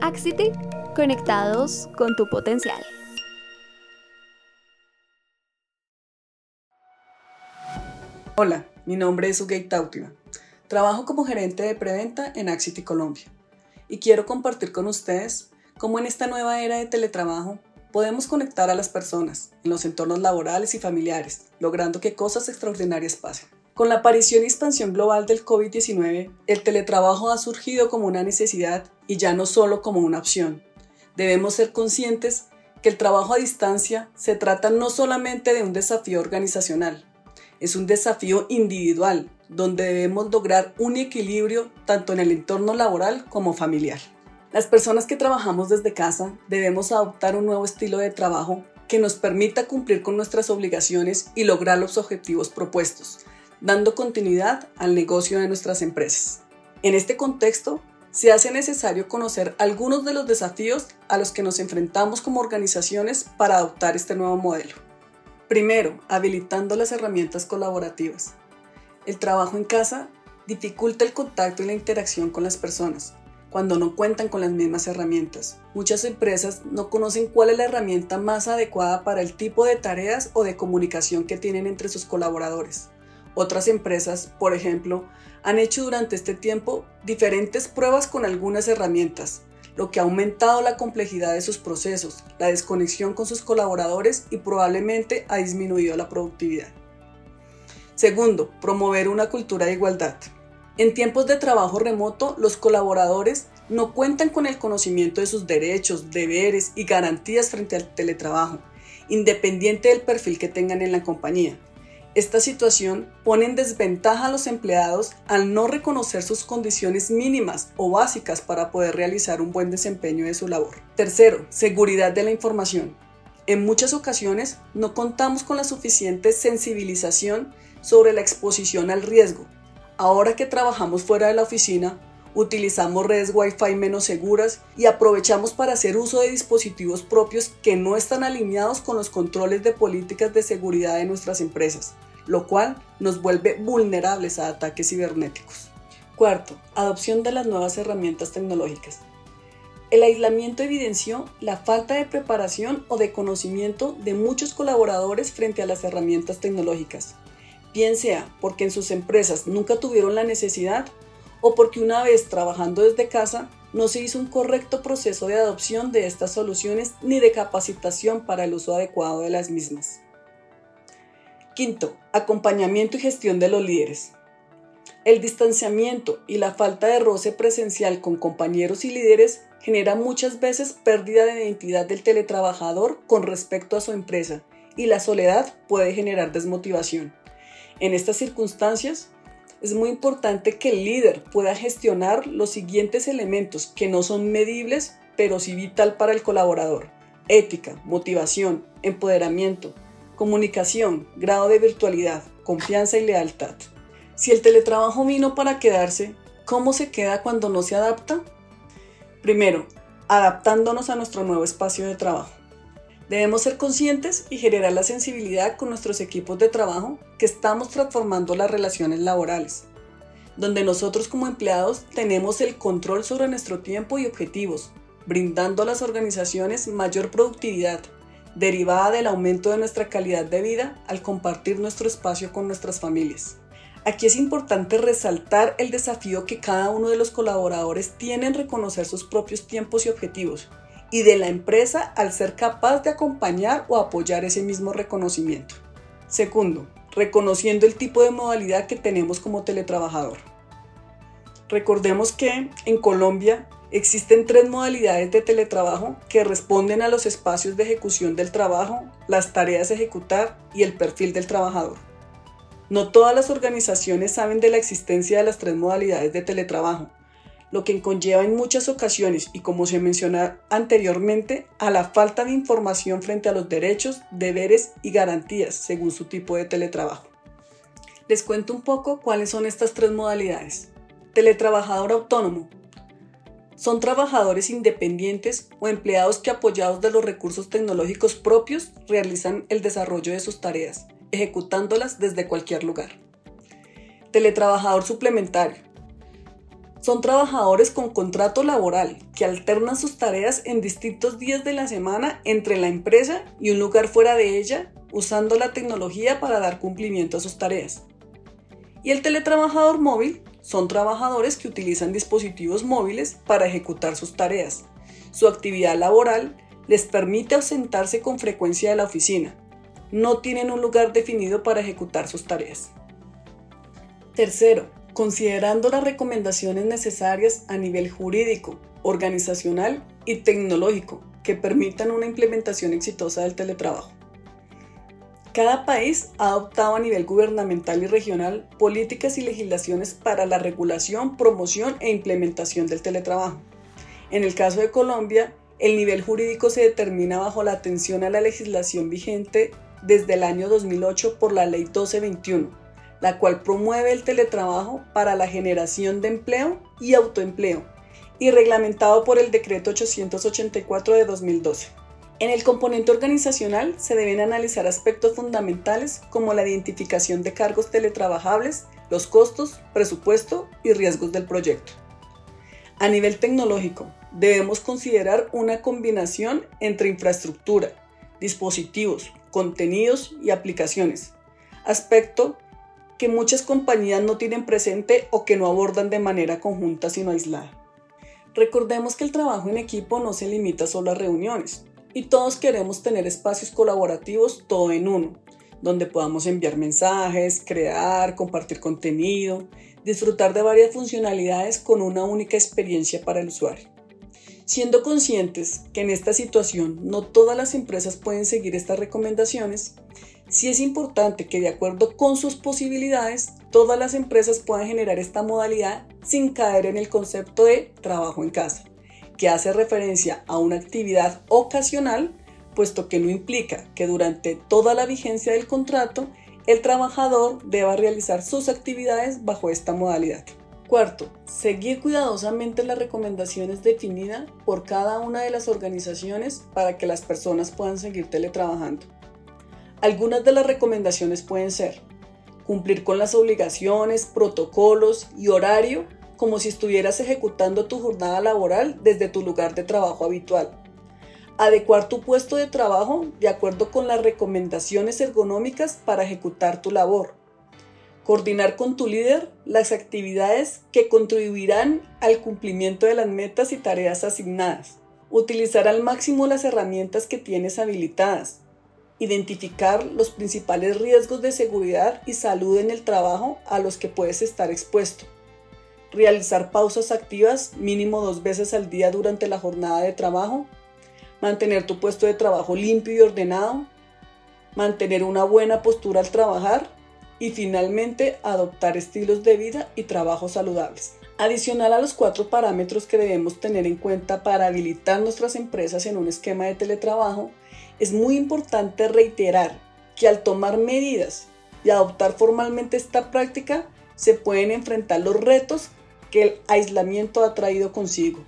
Axity, conectados con tu potencial. Hola, mi nombre es Ugay Tautima. Trabajo como gerente de preventa en Axity Colombia y quiero compartir con ustedes cómo en esta nueva era de teletrabajo podemos conectar a las personas en los entornos laborales y familiares, logrando que cosas extraordinarias pasen. Con la aparición y expansión global del COVID-19, el teletrabajo ha surgido como una necesidad y ya no solo como una opción. Debemos ser conscientes que el trabajo a distancia se trata no solamente de un desafío organizacional, es un desafío individual donde debemos lograr un equilibrio tanto en el entorno laboral como familiar. Las personas que trabajamos desde casa debemos adoptar un nuevo estilo de trabajo que nos permita cumplir con nuestras obligaciones y lograr los objetivos propuestos, dando continuidad al negocio de nuestras empresas. En este contexto, se hace necesario conocer algunos de los desafíos a los que nos enfrentamos como organizaciones para adoptar este nuevo modelo. Primero, habilitando las herramientas colaborativas. El trabajo en casa dificulta el contacto y la interacción con las personas cuando no cuentan con las mismas herramientas. Muchas empresas no conocen cuál es la herramienta más adecuada para el tipo de tareas o de comunicación que tienen entre sus colaboradores. Otras empresas, por ejemplo, han hecho durante este tiempo diferentes pruebas con algunas herramientas, lo que ha aumentado la complejidad de sus procesos, la desconexión con sus colaboradores y probablemente ha disminuido la productividad. Segundo, promover una cultura de igualdad. En tiempos de trabajo remoto, los colaboradores no cuentan con el conocimiento de sus derechos, deberes y garantías frente al teletrabajo, independiente del perfil que tengan en la compañía. Esta situación pone en desventaja a los empleados al no reconocer sus condiciones mínimas o básicas para poder realizar un buen desempeño de su labor. Tercero, seguridad de la información. En muchas ocasiones no contamos con la suficiente sensibilización sobre la exposición al riesgo. Ahora que trabajamos fuera de la oficina, utilizamos redes Wi-Fi menos seguras y aprovechamos para hacer uso de dispositivos propios que no están alineados con los controles de políticas de seguridad de nuestras empresas, lo cual nos vuelve vulnerables a ataques cibernéticos. Cuarto, adopción de las nuevas herramientas tecnológicas. El aislamiento evidenció la falta de preparación o de conocimiento de muchos colaboradores frente a las herramientas tecnológicas bien sea porque en sus empresas nunca tuvieron la necesidad o porque una vez trabajando desde casa no se hizo un correcto proceso de adopción de estas soluciones ni de capacitación para el uso adecuado de las mismas. Quinto, acompañamiento y gestión de los líderes. El distanciamiento y la falta de roce presencial con compañeros y líderes genera muchas veces pérdida de identidad del teletrabajador con respecto a su empresa y la soledad puede generar desmotivación. En estas circunstancias, es muy importante que el líder pueda gestionar los siguientes elementos que no son medibles, pero sí vital para el colaborador. Ética, motivación, empoderamiento, comunicación, grado de virtualidad, confianza y lealtad. Si el teletrabajo vino para quedarse, ¿cómo se queda cuando no se adapta? Primero, adaptándonos a nuestro nuevo espacio de trabajo. Debemos ser conscientes y generar la sensibilidad con nuestros equipos de trabajo que estamos transformando las relaciones laborales, donde nosotros como empleados tenemos el control sobre nuestro tiempo y objetivos, brindando a las organizaciones mayor productividad, derivada del aumento de nuestra calidad de vida al compartir nuestro espacio con nuestras familias. Aquí es importante resaltar el desafío que cada uno de los colaboradores tiene en reconocer sus propios tiempos y objetivos y de la empresa al ser capaz de acompañar o apoyar ese mismo reconocimiento. Segundo, reconociendo el tipo de modalidad que tenemos como teletrabajador. Recordemos que en Colombia existen tres modalidades de teletrabajo que responden a los espacios de ejecución del trabajo, las tareas a ejecutar y el perfil del trabajador. No todas las organizaciones saben de la existencia de las tres modalidades de teletrabajo, lo que conlleva en muchas ocasiones, y como se menciona anteriormente, a la falta de información frente a los derechos, deberes y garantías según su tipo de teletrabajo. Les cuento un poco cuáles son estas tres modalidades. Teletrabajador autónomo. Son trabajadores independientes o empleados que apoyados de los recursos tecnológicos propios realizan el desarrollo de sus tareas, ejecutándolas desde cualquier lugar. Teletrabajador suplementario Son trabajadores con contrato laboral que alternan sus tareas en distintos días de la semana entre la empresa y un lugar fuera de ella, usando la tecnología para dar cumplimiento a sus tareas. Y el teletrabajador móvil son trabajadores que utilizan dispositivos móviles para ejecutar sus tareas. Su actividad laboral les permite ausentarse con frecuencia de la oficina. No tienen un lugar definido para ejecutar sus tareas. Tercero, considerando las recomendaciones necesarias a nivel jurídico, organizacional y tecnológico que permitan una implementación exitosa del teletrabajo. Cada país ha adoptado a nivel gubernamental y regional políticas y legislaciones para la regulación, promoción e implementación del teletrabajo. En el caso de Colombia, el nivel jurídico se determina bajo la atención a la legislación vigente desde el año 2008 por la Ley 1221, la cual promueve el teletrabajo para la generación de empleo y autoempleo, y reglamentado por el Decreto 884 de 2012. En el componente organizacional se deben analizar aspectos fundamentales como la identificación de cargos teletrabajables, los costos, presupuesto y riesgos del proyecto. A nivel tecnológico, debemos considerar una combinación entre infraestructura, dispositivos, contenidos y aplicaciones, aspecto que muchas compañías no tienen presente o que no abordan de manera conjunta sino aislada. Recordemos que el trabajo en equipo no se limita solo a reuniones, y todos queremos tener espacios colaborativos todo en uno, donde podamos enviar mensajes, crear, compartir contenido, disfrutar de varias funcionalidades con una única experiencia para el usuario. Siendo conscientes que en esta situación no todas las empresas pueden seguir estas recomendaciones, sí es importante que de acuerdo con sus posibilidades, todas las empresas puedan generar esta modalidad sin caer en el concepto de trabajo en casa que hace referencia a una actividad ocasional, puesto que no implica que durante toda la vigencia del contrato el trabajador deba realizar sus actividades bajo esta modalidad. Cuarto, seguir cuidadosamente las recomendaciones definidas por cada una de las organizaciones para que las personas puedan seguir teletrabajando. Algunas de las recomendaciones pueden ser cumplir con las obligaciones, protocolos y horario como si estuvieras ejecutando tu jornada laboral desde tu lugar de trabajo habitual. Adecuar tu puesto de trabajo de acuerdo con las recomendaciones ergonómicas para ejecutar tu labor. Coordinar con tu líder las actividades que contribuirán al cumplimiento de las metas y tareas asignadas. Utilizar al máximo las herramientas que tienes habilitadas. Identificar los principales riesgos de seguridad y salud en el trabajo a los que puedes estar expuesto realizar pausas activas mínimo dos veces al día durante la jornada de trabajo, mantener tu puesto de trabajo limpio y ordenado, mantener una buena postura al trabajar y finalmente adoptar estilos de vida y trabajo saludables. Adicional a los cuatro parámetros que debemos tener en cuenta para habilitar nuestras empresas en un esquema de teletrabajo, es muy importante reiterar que al tomar medidas y adoptar formalmente esta práctica, se pueden enfrentar los retos que el aislamiento ha traído consigo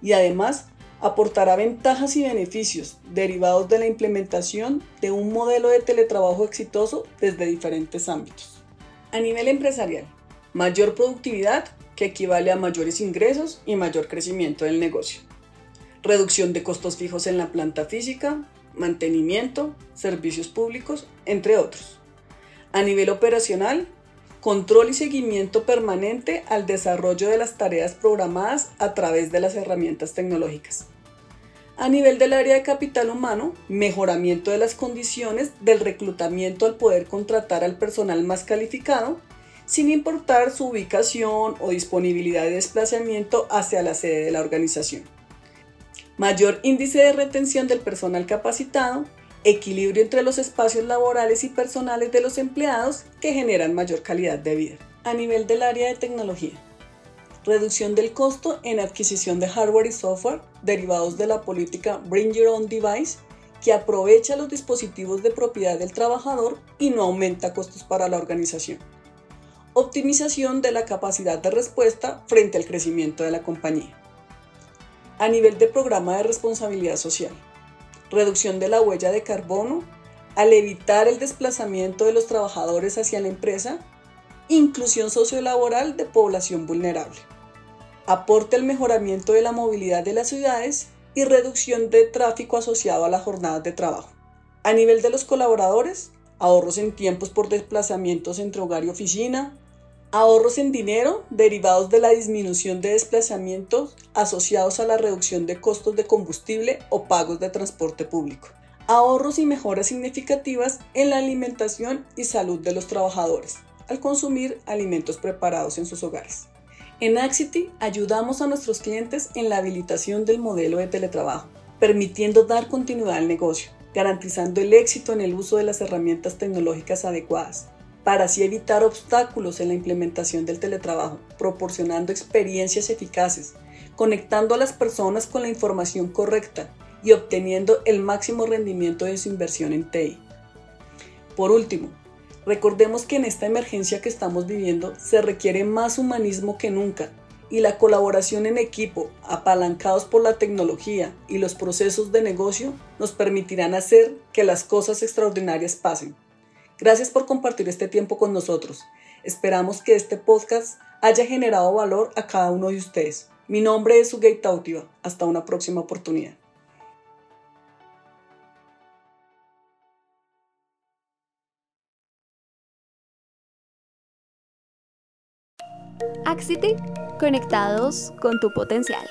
y además aportará ventajas y beneficios derivados de la implementación de un modelo de teletrabajo exitoso desde diferentes ámbitos. A nivel empresarial, mayor productividad que equivale a mayores ingresos y mayor crecimiento del negocio. Reducción de costos fijos en la planta física, mantenimiento, servicios públicos, entre otros. A nivel operacional, control y seguimiento permanente al desarrollo de las tareas programadas a través de las herramientas tecnológicas. A nivel del área de capital humano, mejoramiento de las condiciones del reclutamiento al poder contratar al personal más calificado, sin importar su ubicación o disponibilidad de desplazamiento hacia la sede de la organización. Mayor índice de retención del personal capacitado equilibrio entre los espacios laborales y personales de los empleados que generan mayor calidad de vida. A nivel del área de tecnología, reducción del costo en adquisición de hardware y software derivados de la política Bring Your Own Device que aprovecha los dispositivos de propiedad del trabajador y no aumenta costos para la organización. Optimización de la capacidad de respuesta frente al crecimiento de la compañía. A nivel de programa de responsabilidad social, reducción de la huella de carbono, al evitar el desplazamiento de los trabajadores hacia la empresa, inclusión sociolaboral de población vulnerable. aporte al mejoramiento de la movilidad de las ciudades y reducción de tráfico asociado a las jornadas de trabajo. A nivel de los colaboradores, ahorros en tiempos por desplazamientos entre hogar y oficina, ahorros en dinero derivados de la disminución de desplazamientos asociados a la reducción de costos de combustible o pagos de transporte público, ahorros y mejoras significativas en la alimentación y salud de los trabajadores al consumir alimentos preparados en sus hogares. En Axity ayudamos a nuestros clientes en la habilitación del modelo de teletrabajo, permitiendo dar continuidad al negocio, garantizando el éxito en el uso de las herramientas tecnológicas adecuadas, para así evitar obstáculos en la implementación del teletrabajo, proporcionando experiencias eficaces, conectando a las personas con la información correcta y obteniendo el máximo rendimiento de su inversión en TI. Por último, Recordemos que en esta emergencia que estamos viviendo se requiere más humanismo que nunca y la colaboración en equipo, apalancados por la tecnología y los procesos de negocio, nos permitirán hacer que las cosas extraordinarias pasen. Gracias por compartir este tiempo con nosotros. Esperamos que este podcast haya generado valor a cada uno de ustedes. Mi nombre es Ugay Tautiva. Hasta una próxima oportunidad. Axity, conectados con tu potencial.